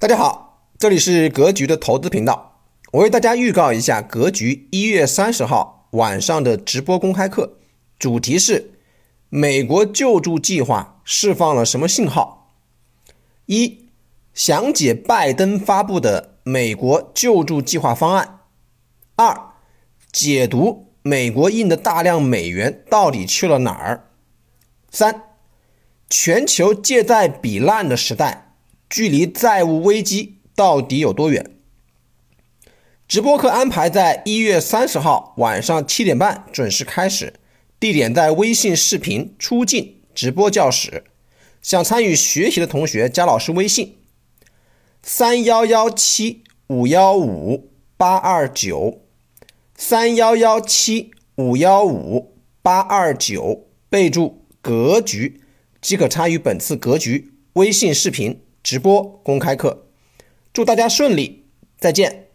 大家好，这里是格局的投资频道。我为大家预告一下格局一月三十号晚上的直播公开课，主题是美国救助计划释放了什么信号？一、详解拜登发布的美国救助计划方案；二、解读美国印的大量美元到底去了哪儿；三、全球借贷比烂的时代。距离债务危机到底有多远？直播课安排在一月三十号晚上七点半准时开始，地点在微信视频出镜直播教室。想参与学习的同学加老师微信：三幺幺七五幺五八二九，三幺幺七五幺五八二九，备注“格局”即可参与本次格局微信视频。直播公开课，祝大家顺利，再见。